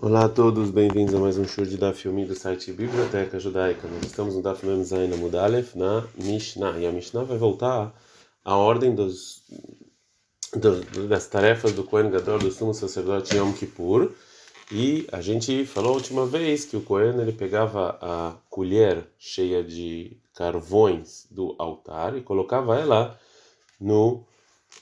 Olá a todos, bem-vindos a mais um show de da filme do site Biblioteca Judaica. Nós estamos no Daf Mem Zayin na Mishnah. E a Mishnah vai voltar à ordem dos, dos, das tarefas do Kohen Gadol, do sumo sacerdote Yom Kippur. E a gente falou a última vez que o Kohen ele pegava a colher cheia de carvões do altar e colocava ela no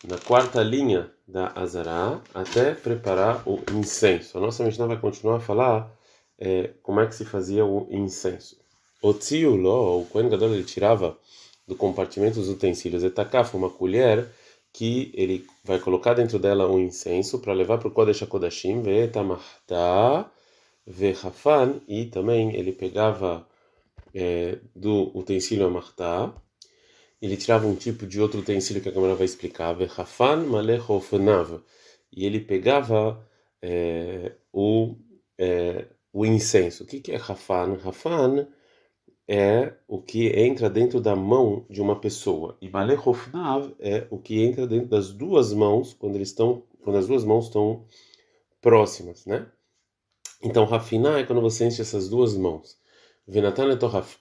na quarta linha da Azará até preparar o incenso. A nossa Mishnah vai continuar a falar é, como é que se fazia o incenso. O tziulo, o Kohen Gadol, ele tirava do compartimento dos utensílios etakafa, uma colher que ele vai colocar dentro dela um incenso para levar para o Kodesh HaKodashim, ve'etamahta ve'chafan, e também ele pegava é, do utensílio amartá, ele tirava um tipo de outro utensílio que a câmera vai explicar, Vechafan Malechofnav, e ele pegava é, o, é, o incenso. O que, que é Rafan? Rafan é o que entra dentro da mão de uma pessoa, e Malechofnav é o que entra dentro das duas mãos quando eles estão, quando as duas mãos estão próximas, né? Então, rafinar é quando você enche essas duas mãos. Venatan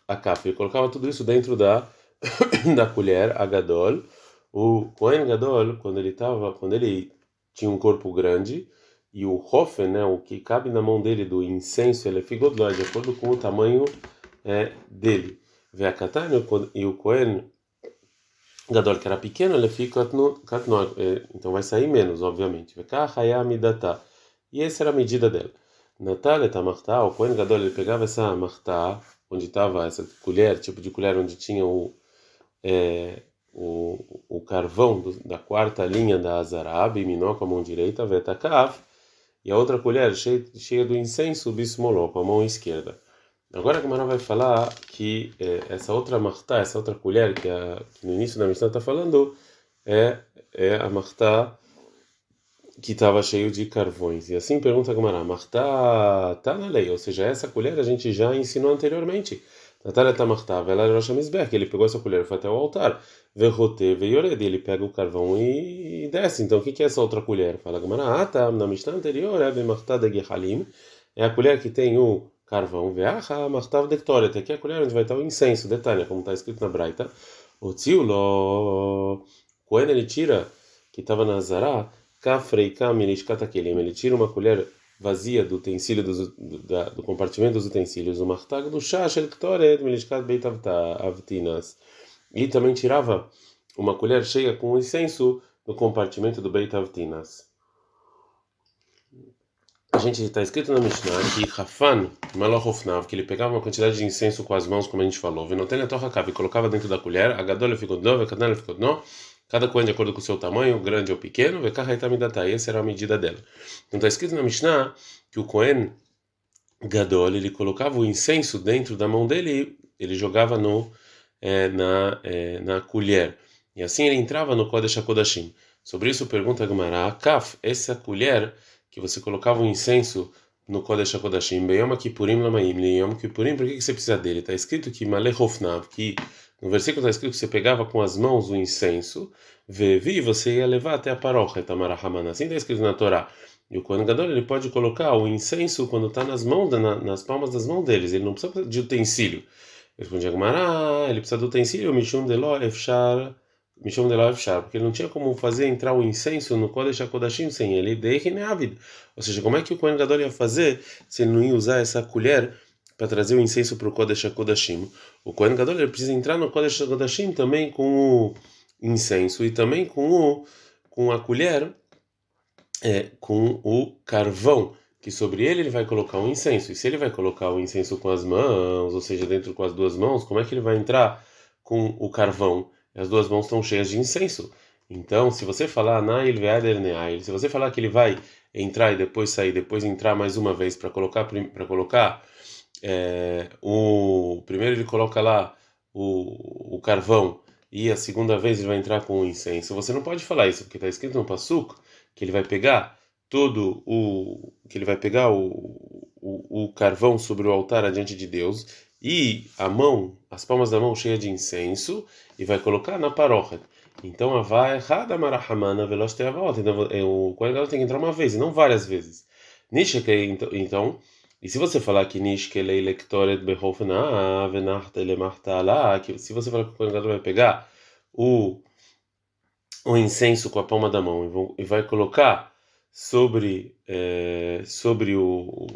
Akaf, ele colocava tudo isso dentro da da colher, a Gadol. O Kohen Gadol, quando ele tava, quando ele tinha um corpo grande, e o Hofen, né, o que cabe na mão dele do incenso, ele é figodló, de acordo com o tamanho é, dele. Vê a Katana e o Kohen Gadol, que era pequeno, ele fica no é, então vai sair menos, obviamente. E essa era a medida dela. Natália Tamartá, o Kohen Gadol, ele pegava essa martá, onde estava essa colher, tipo de colher onde tinha o é, o, o carvão do, da quarta linha da Azarab, Minó com a mão direita, Vetakav, e a outra colher cheia, cheia do incenso, Bismoló, com a mão esquerda. Agora a Gamara vai falar que é, essa outra martá, essa outra colher que, a, que no início da missão está falando, é, é a martá que estava cheio de carvões. E assim pergunta a Gamara, martá está na lei, ou seja, essa colher a gente já ensinou anteriormente. Natália Tamartava, ela era Rosh ele pegou essa colher e foi até o altar. Ele pega o carvão e desce. Então o que é essa outra colher? Fala tá, na Mishnah anterior é é a colher que tem o carvão, Veaha, Martav Dektoret, aqui é a colher onde vai estar o incenso, detalhe, como está escrito na Braita. O Tziulo, quando ele tira, que estava na Zará, ele tira uma colher vazia do utensílio do, do, do compartimento dos utensílios, o martag do chá, avtinas. E também tirava uma colher cheia com incenso do compartimento do beit avtinas. A gente está escrito na Mishnah que Rafan Malachofnav, que ele pegava uma quantidade de incenso com as mãos, como a gente falou, e colocava dentro da colher, a gadola ficou nova, a canela ficou nova, Cada coisa de acordo com o seu tamanho, grande ou pequeno, essa era a medida dela. Então está escrito na Mishnah que o Cohen Gadol ele colocava o incenso dentro da mão dele e ele jogava no, é, na, é, na colher. E assim ele entrava no Kodesh HaKodashim. Sobre isso pergunta a Gemara, Kaf, essa colher que você colocava o incenso no Kodesh HaKodashim, Beyom Kippurim Lamaim, Yom Kippurim, por que, que você precisa dele? Está escrito que Malechofnav, que no versículo está escrito que você pegava com as mãos o incenso, vevi, você ia levar até a paróquia, Tamarahamana. Assim está escrito na Torá. E o Kohen Gadol ele pode colocar o incenso quando está nas mãos, na, nas palmas das mãos deles. Ele não precisa de utensílio. Responde Agmará, ele precisa do utensílio, Mishum Deló Efshar, Mishum Deló Efshar, porque ele não tinha como fazer entrar o incenso no Kodesh HaKodashim sem ele, Deichineavid. Ou seja, como é que o Kohen Gadol ia fazer se ele não ia usar essa colher para trazer o incenso para o Kodesh HaKodashim. O Kohen Gadol ele precisa entrar no Kodesh HaKodashim também com o incenso e também com, o, com a colher, é, com o carvão, que sobre ele ele vai colocar um incenso. E se ele vai colocar o incenso com as mãos, ou seja, dentro com as duas mãos, como é que ele vai entrar com o carvão? As duas mãos estão cheias de incenso. Então, se você falar Nail se você falar que ele vai entrar e depois sair, depois entrar mais uma vez para colocar para colocar é, o primeiro ele coloca lá o, o carvão e a segunda vez ele vai entrar com o incenso. Você não pode falar isso porque está escrito no passuco que ele vai pegar todo o que ele vai pegar o, o, o carvão sobre o altar adiante de Deus e a mão, as palmas da mão cheia de incenso e vai colocar na paróquia. Então a vai errada marahamana veloz Então é, o Kohen tem que entrar uma vez e não várias vezes. Nishkei, então, então, e se você falar que Nishkelei lektoret behofna venachta lemachta que se você falar que o Kohen vai pegar o, o incenso com a palma da mão e vai colocar sobre, é, sobre o,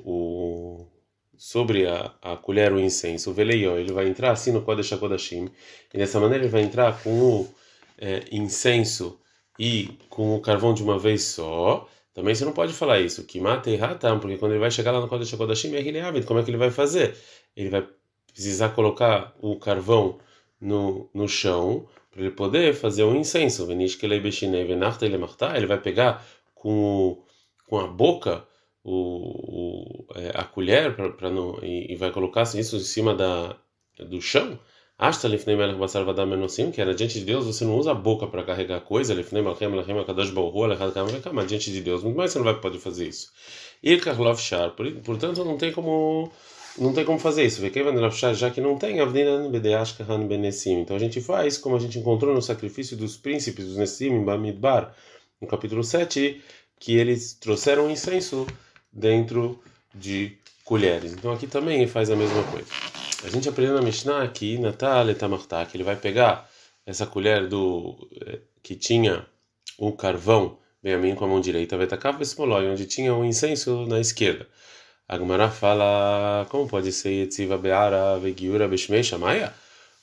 o sobre a, a colher o incenso, o veleió, ele vai entrar assim no Kodesh HaKodashim, e dessa maneira ele vai entrar com o é, incenso e com o carvão de uma vez só. Também você não pode falar isso, que mata e ratam, porque quando ele vai chegar lá no Kodesh HaKodashim, é ele ávido, como é que ele vai fazer? Ele vai precisar colocar o carvão no, no chão para ele poder fazer o incenso. Ele vai pegar com, com a boca o, o é, a colher para não e, e, vai colocar isso em cima da do chão Asta lifnei melech basar vadam menosim, que era diante de Deus, você não usa a boca para carregar coisa, mas diante de Deus, muito mais você não vai poder fazer isso. Shar, portanto não tem como não tem como fazer isso. Já que não tem. Então a gente faz como a gente encontrou no sacrifício dos príncipes dos Nessim em Bamidbar, no capítulo 7, que eles trouxeram incenso dentro de colheres. Então aqui também faz a mesma coisa. A gente aprendeu na Mishnah que Natal etamartá, que ele vai pegar essa colher do eh, que tinha o carvão bem a mim com a mão direita, vai tacar onde tinha o incenso na esquerda. A Gemara fala, como pode ser Yetziva Beara Vegiura Beshmei Shamaya?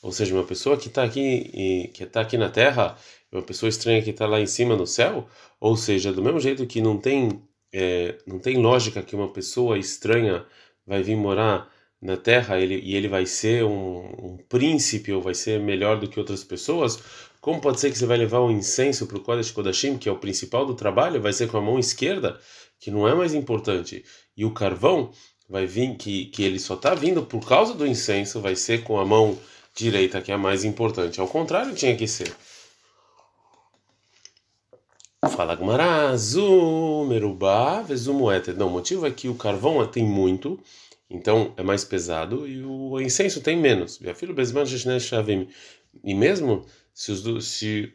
Ou seja, uma pessoa que está aqui que está aqui na terra, uma pessoa estranha que está lá em cima no céu, ou seja, do mesmo jeito que não tem é, não tem lógica que uma pessoa estranha vai vir morar na Terra ele, e ele vai ser um, um, príncipe ou vai ser melhor do que outras pessoas, como pode ser que você vai levar o incenso para o Kodesh Kodashim, que é o principal do trabalho, vai ser com a mão esquerda, que não é mais importante, e o carvão vai vir, que, que ele só está vindo por causa do incenso, vai ser com a mão direita, que é a mais importante. Ao contrário, tinha que ser. Fala Gmará, Zumerubá, Vezumueter. Não, o motivo é que o carvão tem muito, então é mais pesado, e o incenso tem menos. E mesmo se, os se,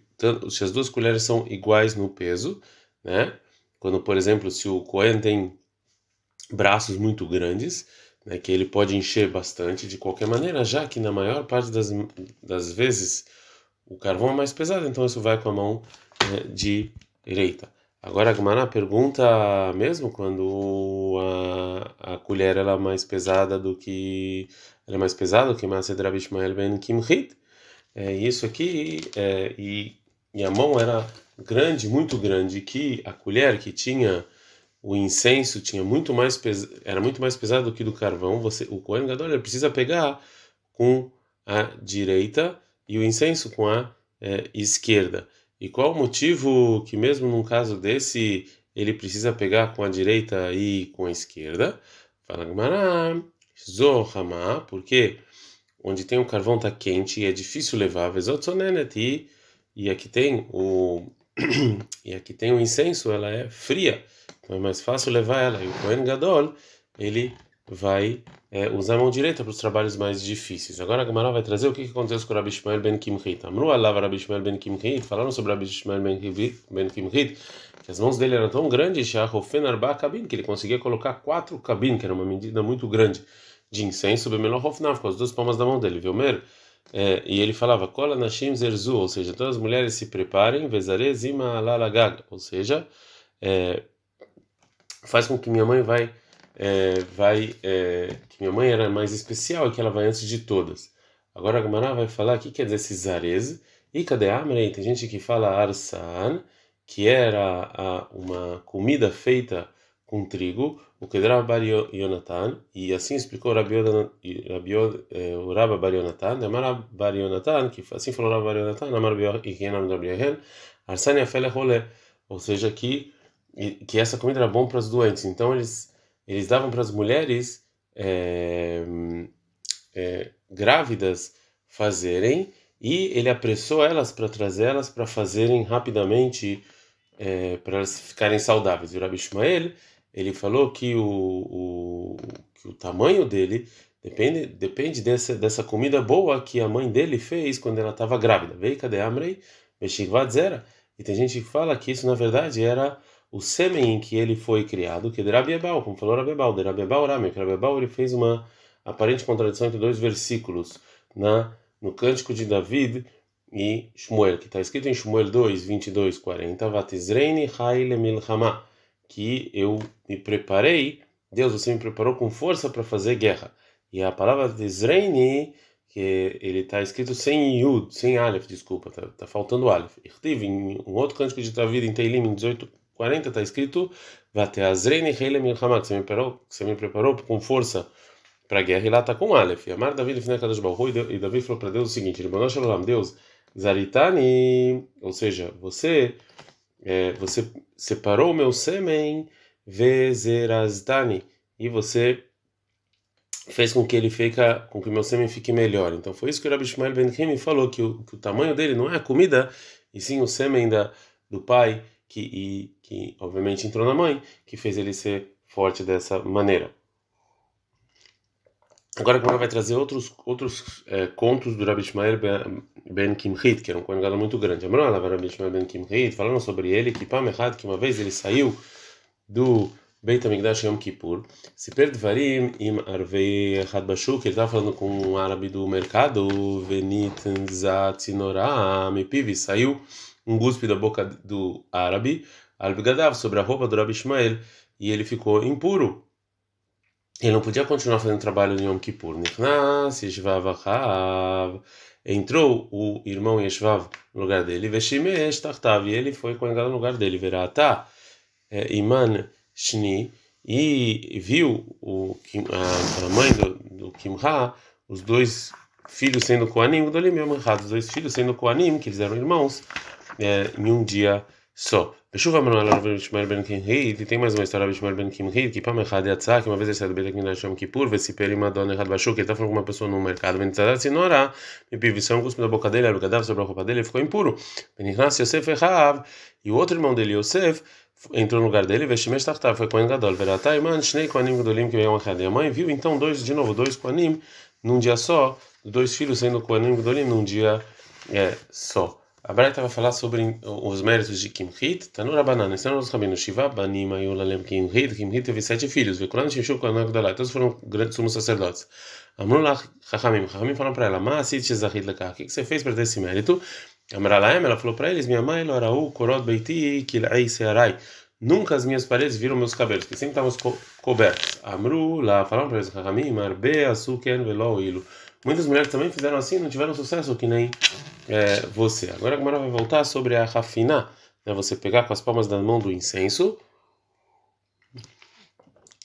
se as duas colheres são iguais no peso, né? Quando, por exemplo, se o Cohen tem braços muito grandes, né, que ele pode encher bastante de qualquer maneira, já que na maior parte das, das vezes o carvão é mais pesado, então isso vai com a mão né, de direita. Agora a Gumara pergunta mesmo quando a, a colher ela é mais pesada do que ela é mais pesada do que Maaseh Ishmael ben Kimchit. É isso aqui é, e, e a mão era grande, muito grande, que a colher que tinha o incenso tinha muito mais pes... era muito mais pesado do que do carvão. Você, o Kohen Gadol precisa pegar com a direita e o incenso com a é, esquerda. E qual o motivo que, mesmo num caso desse, ele precisa pegar com a direita e com a esquerda? Fala Zohama, porque onde tem o carvão está quente e é difícil levar, e, e aqui tem o e aqui tem o incenso, ela é fria, então é mais fácil levar ela. E o Kohen Gadol, ele vai é, usar a mão direita para os trabalhos mais difíceis. Agora a Gemara vai trazer o que, aconteceu com o Rabi Ishmael ben Kimchit. Amru Allah Rabi Ishmael ben Kimchit, falaram sobre Rabi Ishmael ben Kimchit, que as mãos dele eram tão grandes, que ele conseguia colocar quatro cabin, que era uma medida muito grande, de incenso, com as duas palmas da mão dele, viu mer? É, e ele falava, Kola Nashim Zerzu, ou seja, todas as mulheres se preparem, Vezare Zima Lalagag, ou seja, é, faz com que minha mãe vai é, vai é, que minha mãe era mais especial e que ela vai antes de todas. Agora a Gamara vai falar o que quer dizer cisarez e cadê Amrei? Tem gente que fala arsan, que era a, uma comida feita com trigo, o que Bar Yonatan, e assim explicou é, o Rabba Bar Yonatan, Amar Bar Yonatan, que assim falou Rabba Bar Yonatan, Amar Yehienam Rabbi Yehen, arsan role, ou seja, que, que essa comida era bom para os doentes. Então eles eles davam para as mulheres é, é, grávidas fazerem e ele apressou elas para trazê-las para fazerem rapidamente é, para elas ficarem saudáveis. E o Rabi Ishmael, ele falou que o, o, que o tamanho dele depende depende dessa, dessa comida boa que a mãe dele fez quando ela estava grávida. Veio cadê Amrei? Meshikvat Zera. E tem gente que fala que isso na verdade era o sêmen em que ele foi criado, que de Rabiebal, como falou Rabiebal, de Rabiebal Rami, que Rabiebal ele fez uma aparente contradição entre dois versículos na no cântico de David e Shmuel, que está escrito em Shmuel 2, 22, 40, Vatizreini Haile Milchama, que eu me preparei, Deus, você me preparou com força para fazer guerra. E a palavra Tizreini, que ele está escrito sem Yud, sem Aleph, desculpa, está tá faltando Aleph. Irtiv, em um outro cântico de David, em Teilim, em 18, 40, está escrito Vateazreini Haile Milchama, que você me preparou, você me preparou com força para a guerra, e lá está com Aleph. Amar David, e David falou para Deus o seguinte, Deus, Zaritani, ou seja, você é, você separou o meu sêmen, Vezerazdani, e você fez com que ele fica, com que meu sêmen fique melhor. Então foi isso que o Rabbi Shmuel Ben Kimi falou que o, que o tamanho dele não é a comida, e sim o sêmen da, do pai que e, que obviamente entrou na mãe, que fez ele ser forte dessa maneira. Agora a vai trazer outros outros é, contos do Rabbi Shmuel Ben Kimhit, que era um Kohen muito grande. Amrona, Rabbi Shmuel Ben Kimhit, falando sobre ele, que Pam que uma vez ele saiu do Beit HaMikdash Yom Kippur, se perdvarim im arvei Had Bashuk, ele estava falando com um árabe do mercado, Venit Zatzinorah, Mipivi, saiu um guspe da boca do árabe, Al-Bigadav, sobre a roupa do Rabbi Shmuel, e ele ficou impuro ele não podia continuar fazendo trabalho em Yom Kippur. Nichnas, Yeshvav Achav. Entrou o irmão Yeshvav no lugar dele. Veshimesh Tartav. E ele foi colocado no lugar dele. Verata é, Iman Shni. E viu o, a, mãe do, do Kimha, os dois filhos sendo Koanim, os dois filhos sendo Koanim, que eles eram irmãos, é, em um dia só. Beshuv Amron Alav Rabbi Shmuel ben Kimhid, e tem mais uma história Rabbi Shmuel ben Kimhid, que Pam Echad Yatzah, que uma vez ele saiu do Beit HaKmidrash Yom Kippur, Vesiper Ima Don Echad Bashuk, ele estava falando com uma pessoa no mercado, Ben Tzadar Tzinora, me pivisão, cuspiu da boca dele, Arugadav sobre a roupa dele, ficou impuro. Ben Ichnas Yosef Echav, e o outro irmão dele, Yosef, entrou no lugar dele, Veshimesh Tartav, foi Kohen Gadol, Veratai Man, Shnei Kohanim Gadolim, que veio a E a mãe viu então dois, de novo, dois Kohanim, num dia só, dois filhos sendo Kohanim Gadolim num dia é, só. A Braita vai falar sobre os méritos de Kimhit, Tanura Banana, estão nos rabinos Shiva, Banim, Ayolalem, Kimhit, Kimhit teve sete filhos, Vekulan, Shimshu, Kohanak, Dalai, todos foram grandes sumos sacerdotes. Amrullah, Chachamim, Chachamim falaram para ela, Maasit, Shezahit, Lekar, o que você fez para ter esse mérito? Amralaem, ela falou para eles, minha mãe, Loraú, Korot, Beiti, Kilai, Searai. Nunca as minhas paredes viram meus cabelos, que sempre estavam co cobertos. Amru, lá falaram para eles, Chachamim, Arbe, Asuken, Velo, Ilu. Muitas mulheres também fizeram assim, não tiveram sucesso, que nem é, você. Agora a Gemara vai voltar sobre a rafiná, né? Você pegar com as palmas da mão do incenso.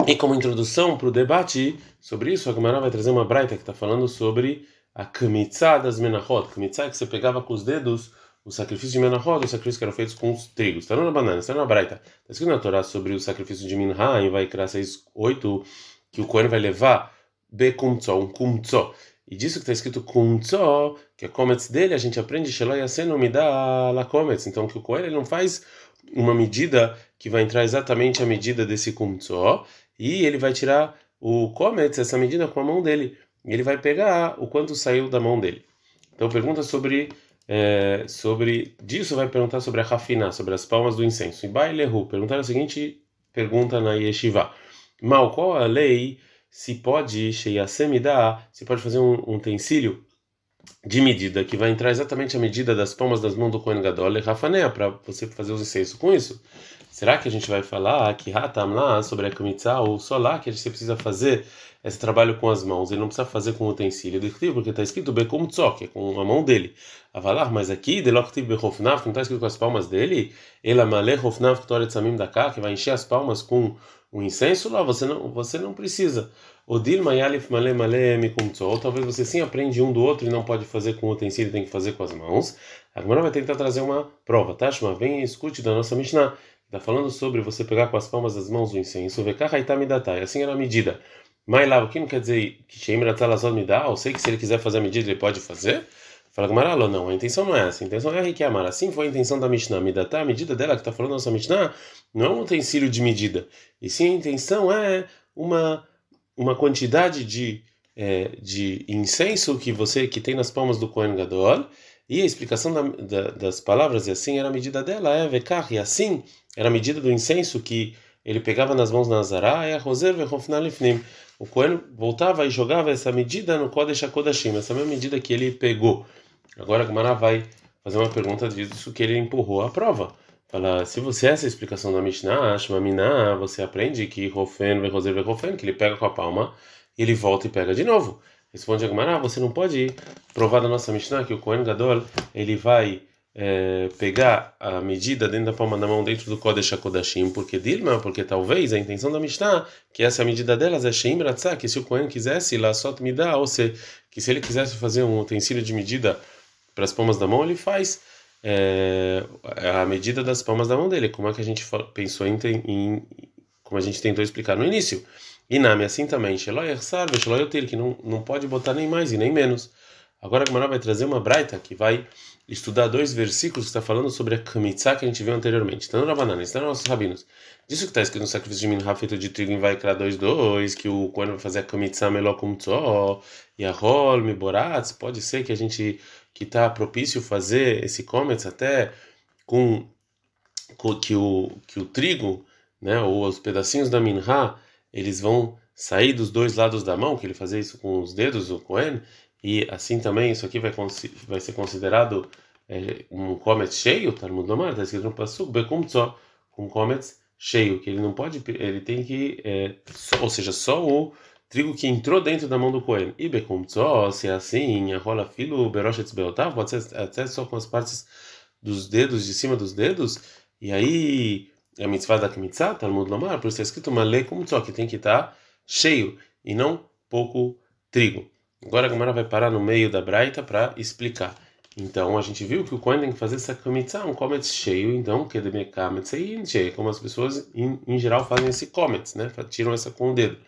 E como introdução para o debate sobre isso, a Gemara vai trazer uma braita que está falando sobre a kmitzá das menachot. Kmitzá é que você pegava com os dedos o sacrifício de menachot, os sacrifícios que eram feitos com os trigos. Está na banana, está na braita. Está escrito na Torá sobre o sacrifício de minha em Vaikra 6, 8, que o Cohen vai levar bekumtzó, um kumtzó. E disso que está escrito kumtzo, que é kometz dele, a gente aprende sheloyasenu me dá la kometz. Então que o ele não faz uma medida que vai entrar exatamente a medida desse kumtzo, e ele vai tirar o kometz, essa medida, com a mão dele. E ele vai pegar o quanto saiu da mão dele. Então pergunta sobre é, sobre disso vai perguntar sobre a rafina, sobre as palmas do incenso. E Bailehu perguntar a seguinte pergunta na yeshiva: Mal, qual a lei se pode, Sheyassemidá, se pode fazer um, um utensílio de medida que vai entrar exatamente a medida das palmas das mãos do Kohen Gadol e Rafanea para você fazer os incêndios com isso. Será que a gente vai falar que Hatam lá sobre a Kamitza ou só lá que gente precisa fazer esse trabalho com as mãos, ele não precisa fazer com utensílio do porque está escrito Bekum Tzok, é com a mão dele. Avalar, mas aqui, Deloktiv Behofnav, não está escrito com as palmas dele, Ela Maleh Hofnav Ktoret Samim que vai encher as palmas com o incenso lá você não você não precisa. O dilma male male talvez você sim aprende um do outro e não pode fazer com o utensílio, tem que fazer com as mãos. A Gemara vai tentar trazer uma prova. Tashma, vem e escute da nossa Mishnah. Está falando sobre você pegar com as palmas das mãos o incenso. Assim era a medida. Lá, o que não quer dizer que Sheimratzalazod me dá? Eu sei que se ele quiser fazer a medida, ele pode fazer? Fala Gamaralo, não, a intenção não é essa. A intenção é Rikiamar. Assim foi a intenção da Mishnah. Midatá, a medida dela que está falando nossa Mishnah, não é um utensílio de medida. E sim a intenção é uma, uma quantidade de, é, de incenso que você que tem nas palmas do Kohen Gadol. E a explicação da, da, das palavras, e assim era a medida dela, é Vekar, e assim era a medida do incenso que ele pegava nas mãos na Azará, e a Roser Vehofnalifnim. O Cohen voltava e jogava essa medida no Kodesh HaKodashim, essa mesma medida que ele pegou. Agora a Gemara vai fazer uma pergunta disso que ele empurrou a prova. Fala, se você essa é a explicação da Mishnah, Shmamina, você aprende que Rofen, Vehoser, Vehofen, que ele pega com a palma e ele volta e pega de novo. Responde a Gemara, você não pode provar da nossa Mishnah que o Kohen Gadol, ele vai é, pegar a medida dentro da palma da mão dentro do Kodesh HaKodashim, porque Dilma, porque talvez a intenção da Mishnah, que essa medida delas é Sheim que se o Kohen quisesse lá só me dá, ou se, que se ele quisesse fazer um utensílio de medida para as palmas da mão, ele faz é, a medida das palmas da mão dele, como é que a gente pensou em, em como a gente tentou explicar no início. E Nami, assim também, Sheloy Ersar, Sheloy que não, não pode botar nem mais e nem menos. Agora a Gemara vai trazer uma braita que vai estudar dois versículos que está falando sobre a Kamitzá que a gente viu anteriormente. Está no Rabanana, está nos nossos rabinos. Disso que está escrito no sacrifício de Minha feito de trigo em Vaikra 2.2, que o Kohen vai fazer a tzó, e a Rol, Miboratz, pode ser que a gente, que está propício fazer esse Kometz até com, com, que, o, que o trigo, né, ou os pedacinhos da Minha, eles vão sair dos dois lados da mão, que ele fazia isso com os dedos, o Kohen, e assim também isso aqui vai, vai ser considerado é, um comet cheio, Talmud Lomar, está escrito no Bekum só, um comet cheio, que ele não pode, ele tem que, é, só, ou seja, só o trigo que entrou dentro da mão do Cohen. E Bekum só, se é assim, rola filo, Beroshetz Beotav, pode ser até só com as partes dos dedos, de cima dos dedos, e aí a mitzvah da Kmitzah, Talmud Lomar, por isso está escrito uma lei como que tem que estar tá cheio e não pouco trigo. Agora a Gamara vai parar no meio da Braita para explicar. Então a gente viu que o Kohen tem que fazer essa kamitzah, um kometz cheio, então que como as pessoas em, em, geral fazem esse kometz, né? Tiram essa com o dedo.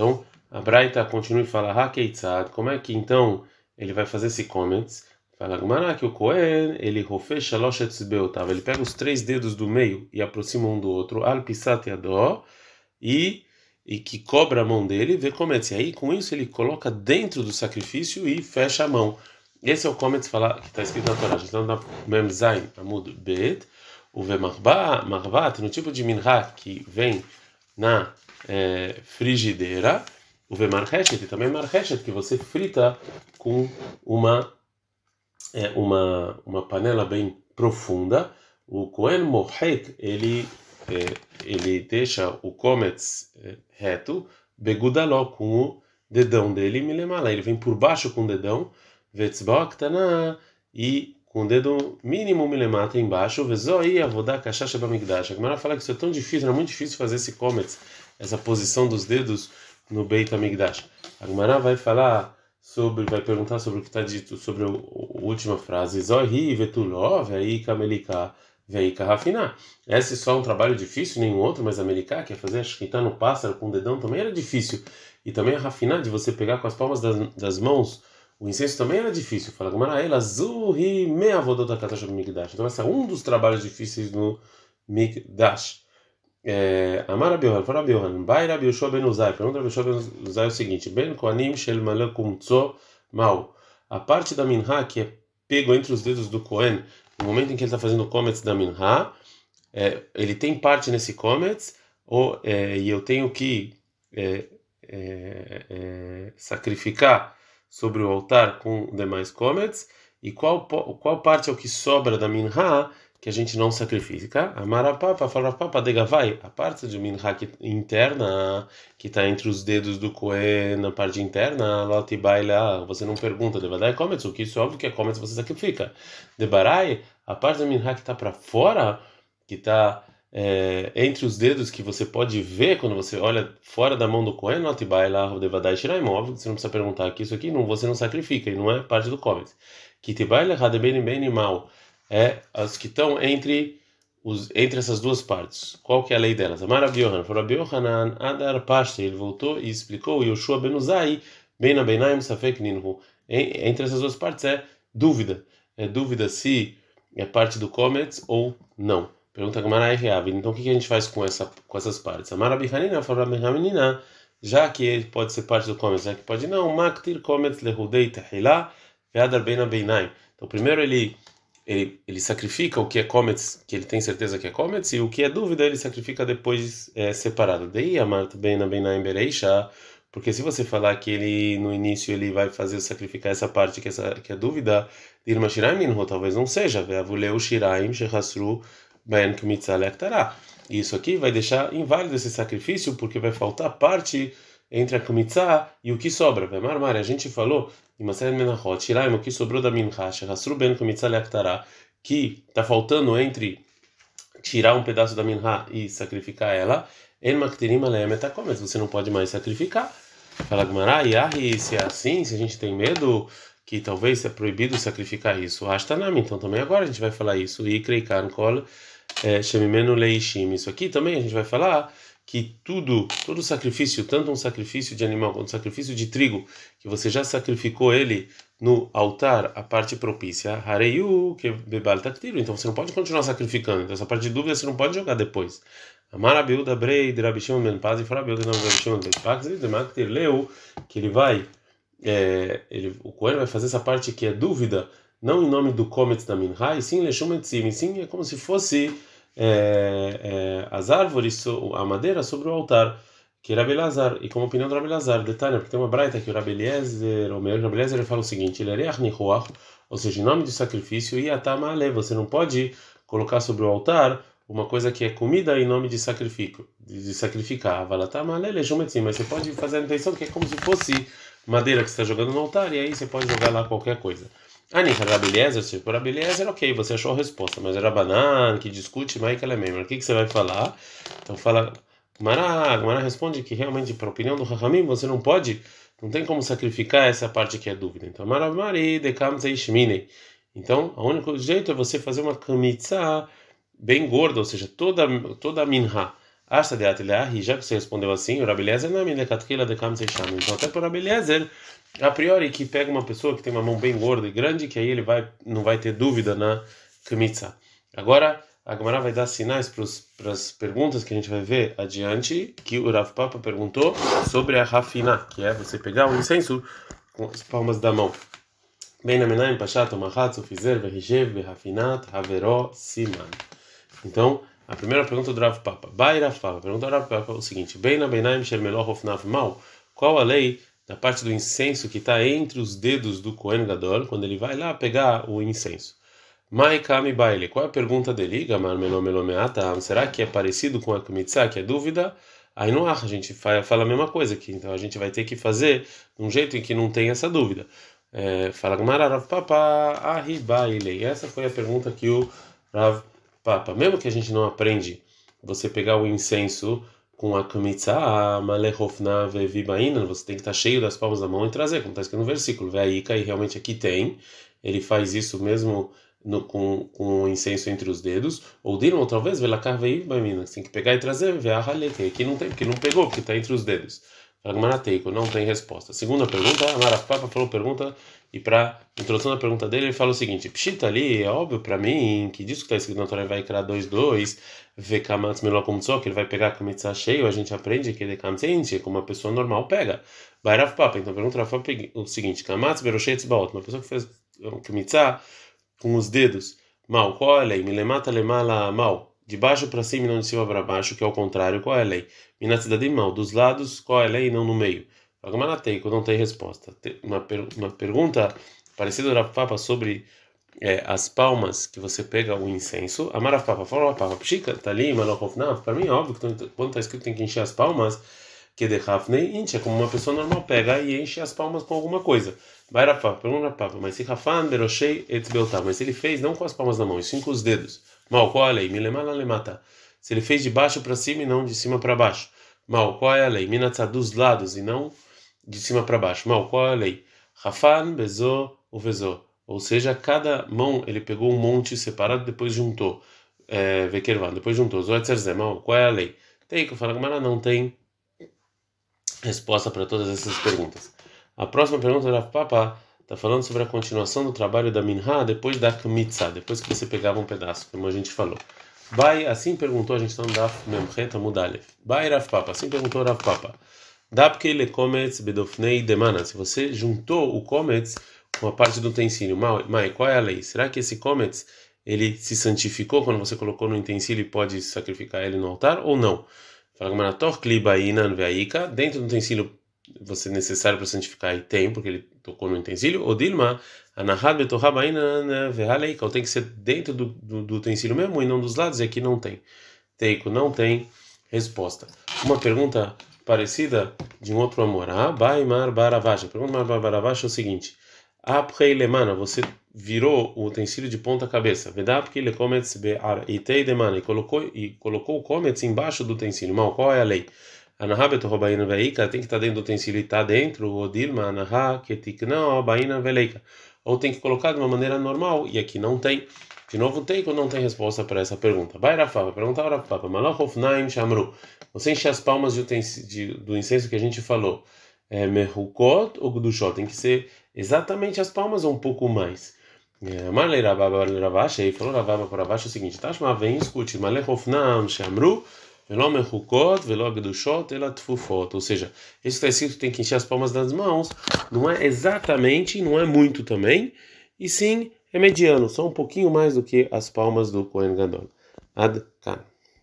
Então a Braita continua e fala hakeitzad, como é que então ele vai fazer esse kometz? Fala Gamara que o Kohen, ele rofe shalosh etzbeotav, ele pega os três dedos do meio e aproxima um do outro, al e e que cobra a mão dele, vê comete. E aí, com isso, ele coloca dentro do sacrifício e fecha a mão. Esse é o comete que está escrito na Torá. Então, na Memzain, Amud Bet, o Vemarbat, no tipo de minha que vem na é, frigideira, o Vemarheshet, e também Marheshet, que você frita com uma, é, uma, uma panela bem profunda. O Kohen Mohet, ele é, ele deixa o comets é, reto, begudaló, com o dedão dele, milemala. Ele vem por baixo com o dedão, vetzboktaná, e com o dedo mínimo milemata embaixo, vezoi avodá kashasha bamigdash. A Gemara fala que isso é tão difícil, era muito difícil fazer esse comets, essa posição dos dedos no Beit HaMikdash. A Gemara vai falar sobre, vai perguntar sobre o que está dito, sobre a última frase, zoi vetulov, aí kamelika, Vei rafinar. Esse é só um trabalho difícil, nenhum outro, mas americano quer fazer a no pássaro com o dedão também era difícil. E também a rafinar, de você pegar com as palmas das, das mãos, o incenso também era difícil. Fala, Gamaraela, Zuri, meia vodota katasha Mikdash. Então, esse é um dos trabalhos difíceis no Mikdash. É, Amar Abiohan, fora Abiohan, Bai Rabi Yoshua Ben Uzai. Pergunta Rabi Yoshua Ben Uzai o seguinte: Ben Koanim Shel Malakum Tzo Mal. A parte da Minha que é pego entre os dedos do Kohen no momento em que ele está fazendo o comets da Minha, é, ele tem parte nesse comets, ou, é, e eu tenho que é, sacrificar sobre o altar com demais comets, e qual, qual parte é o que sobra da Minha que a gente não sacrifica. Amarapapa, farapapa, degavai, a parte de minha interna que está entre os dedos do Kohen, na parte interna, loti baila, você não pergunta, devadai comets, o que isso é óbvio que é comets, você sacrifica. Debarai, a parte da minha que está para fora, que está é, entre os dedos que você pode ver quando você olha fora da mão do Kohen, loti baila, devadai shiraim, óbvio você não precisa perguntar que isso aqui não, você não sacrifica, e não é parte do te baila, hadebeni bem mal é as que estão entre os, entre essas duas partes. Qual que é a lei delas? Amar for Rabi Yohanan, Adar Pashte, ele voltou e explicou, Yoshua Benuzai, Beina Beinaim Safek Ninhu. Entre essas duas partes é dúvida. É dúvida se é parte do Comets ou não. Pergunta Gamara Reav. Então o que a gente faz com, essa, com essas partes? Amar Rabi Hanina, for Rabi Hanina, já que ele pode ser parte do Comets, já que pode não, Maktir Comets Lehudei Tahilá, Veadar Beina Beinaim. Então primeiro ele ele, ele sacrifica o que é comets, que ele tem certeza que é comets, e o que é dúvida ele sacrifica depois é, separado. Daí a Marta bem na embereisha, porque se você falar que ele no início ele vai fazer sacrificar essa parte que, essa, que é dúvida, dirma shiraim talvez não seja, ve'avuleu shiraim shechasru ben kmitzalektará. Isso aqui vai deixar inválido esse sacrifício, porque vai faltar parte entre a kmitzah e o que sobra. Mar, a gente falou em Maseret Menachot, Shiraim, o que sobrou da mincha, shechasru ben kmitzalektará, que está faltando entre tirar um pedaço da minha e sacrificar ela, en maktirim mas você não pode mais sacrificar. Fala Gmará, e se é assim, se a gente tem medo que talvez é proibido sacrificar isso, Ashtanami, então também agora a gente vai falar isso, e kreikan kol é, shemimenu leishim, isso aqui também a gente vai falar que tudo, todo sacrifício, tanto um sacrifício de animal quanto um sacrifício de trigo, que você já sacrificou ele no altar, a parte propícia, hareyu, que bebal taktiro, então você não pode continuar sacrificando, então essa parte de dúvida você não pode jogar depois. Amar da Brei de ben Paz e fala Abiuda não Rabi Shimon ben Paz e de leu que ele vai é, ele, o Cohen vai fazer essa parte que é dúvida não em nome do Kometz da Minha e sim Leshum Etzim, sim é como se fosse é, é, as árvores, a madeira sobre o altar que Rabi Lazar, e como opinião do Rabi Lazar, detalhe, porque tem uma braita que o Rabi Eliezer, o meu Rabi Eliezer, ele fala o seguinte, é ou seja, em nome de sacrifício, e atama você não pode colocar sobre o altar uma coisa que é comida em nome de sacrifício, de sacrificar. Mas você pode fazer a intenção que é como se fosse madeira que você está jogando no altar, e aí você pode jogar lá qualquer coisa. Ani, Rabeliezer, se for Rabeliezer, ok, você achou a resposta, mas era banana que discute, Michael é membro. O que, que você vai falar? Então fala, Mará, Mará responde que realmente, para a opinião do Rahamim, você não pode, não tem como sacrificar essa parte que é dúvida. Então, Maravmari, Dekam Zeishmine. Então, o único jeito é você fazer uma kamitza bem gorda, ou seja, toda toda a minha. Asta de Atleah, já que você respondeu assim, o Rabeliezer não é minekatkila de kam Então, até para o Rabeliezer, a priori, que pega uma pessoa que tem uma mão bem gorda e grande, que aí ele vai não vai ter dúvida na Kmitza. Agora, a Gemara vai dar sinais para as perguntas que a gente vai ver adiante, que o Rav Papa perguntou sobre a Rafina, que é você pegar o incenso com as palmas da mão. Bem pashat, mahatz, fizer, verrijev, berrafinat, haveró, siman. Então, a primeira pergunta do Rav Papa. Bai Rav Papa. Pergunta do Rav Papa o seguinte: Bem na Benaim Shermelor Hofnav Mal. Qual a lei da parte do incenso que está entre os dedos do Kohen Gadol quando ele vai lá pegar o incenso? Mai Baile. Qual é a pergunta dele? Gamar Melomelomeata. Será que é parecido com a Kmitzah, que é dúvida? Aí não há, a gente fala a mesma coisa aqui. Então a gente vai ter que fazer de um jeito em que não tem essa dúvida. É, fala Gamar Rav Papa Ahibaile. Essa foi a pergunta que o Rav Papa, mesmo que a gente não aprende você pegar o incenso com a kamitzah, malechofna vevibaina, você tem que estar cheio das palmas da mão e trazer, como está escrito no versículo. Veaika, e realmente aqui tem, ele faz isso mesmo no, com, com o incenso entre os dedos, ou dirão outra vez, velakar veivbaina, você tem que pegar e trazer, veahalete, aqui não tem, porque não pegou, porque está entre os dedos. Pragmanateiko, não tem resposta. Segunda pergunta, a Papa falou pergunta, e para introdução da pergunta dele, ele fala o seguinte: Pshita ali, é óbvio para mim que disso que está escrito na Torá vai criar 2-2, Vekamatz Melokumutzó, que ele vai pegar a cheio, a gente aprende que ele é como uma pessoa normal pega. Bairaf Papa, então pergunta Rafa o seguinte: Kamatz Beroshetz Baot, uma pessoa que fez camiça com os dedos, mal, qual é a lei? Milemata lemala mal de baixo para cima e não de cima para baixo, que é o contrário, qual é a lei? mal dos lados, qual é a lei e não no meio? Agmanateiko, não tem resposta. Uma, per, uma pergunta parecida da Papa sobre é, as palmas que você pega o incenso. Amara Papa, fala Papa, Pshika, tá ali, Malachofnaf, para mim é óbvio que quando está escrito tem que encher as palmas, que de Hafnei enche, é como uma pessoa normal pega e enche as palmas com alguma coisa. Vai Papa, pergunta Papa, mas se Rafan, Beroshei, Etzbelta, mas ele fez não com as palmas da mão, e sim com os dedos. Mal, qual é a lei? Milemala lemata. Se ele fez de baixo para cima e não de cima para baixo. Mal, qual é a lei? Minatzah dos lados e não de cima para baixo. Mal, qual é a lei? Rafan, bezô, o vezô. Ou seja, cada mão ele pegou um monte separado depois juntou. É, depois juntou. Zoetzerzé, mal, qual é a lei? Tem que falar, mas não tem resposta para todas essas perguntas. A próxima pergunta da Papa Está falando sobre a continuação do trabalho da Minha depois da Kmitza, depois que você pegava um pedaço, como a gente falou. Bai, assim perguntou, a gente está no Daf Memcheta Mudalev. Bai Rav Papa, assim perguntou Rav Papa. Dapke le kometz bedofnei demana. Se você juntou o kometz uma parte do utensílio. Mai, qual é a lei? Será que esse comets ele se santificou quando você colocou no utensílio e pode sacrificar ele no altar ou não? Dentro do utensílio você é necessário para santificar e tem, porque ele tocou no utensílio, ou dilma, anahad ou tem que ser dentro do, do, do, utensílio mesmo e não dos lados, e aqui não tem. Teiko não tem resposta. Uma pergunta parecida de um outro amor. Ah, Baimar Baravaja. Pergunta Mar Baravaja é o seguinte: Apreilemana, você virou o utensílio de ponta cabeça. Vedap que ele comets be'ar itei demana e colocou e colocou o comets embaixo do utensílio. Mal, qual é a lei? Anahabet robaina veika tem que estar dentro do utensílio e está dentro. O dilma anaha ketikna obaina veleika. Ou tem que colocar de uma maneira normal e aqui não tem. De novo, tem ou não tem resposta para essa pergunta? Vai, Rafa, pergunta ao Rafa. Malachofnaim Shamru. Você enche as palmas de, de, do incenso que a gente falou. É, ou Gudushot? Tem que ser exatamente as palmas ou um pouco mais. É, Marley Rababa Ravashi, aí falou Rababa para Ravashi o seguinte: Tashma vem escute. Malachofnaim Shamru. Ou seja, esse está escrito tem que encher as palmas das mãos, não é exatamente, não é muito também, e sim é mediano, só um pouquinho mais do que as palmas do Kohen Gadol. Ad.